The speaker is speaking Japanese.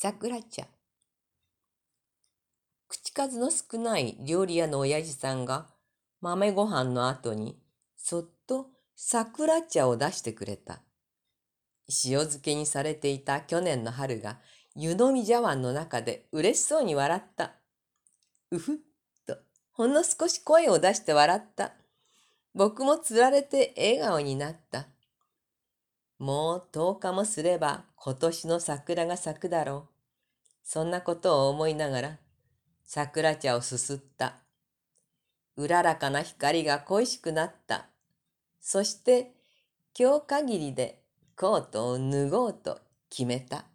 桜茶。口数の少ない料理屋の親父さんが豆ご飯の後にそっと桜茶を出してくれた。塩漬けにされていた去年の春が湯飲み茶碗の中で嬉しそうに笑った。うふっとほんの少し声を出して笑った。僕もつられて笑顔になった。もう10日もすれば今年の桜が咲くだろう。そんなことを思いながら桜茶をすすった。うららかな光が恋しくなった。そして今日限りでコートを脱ごうと決めた。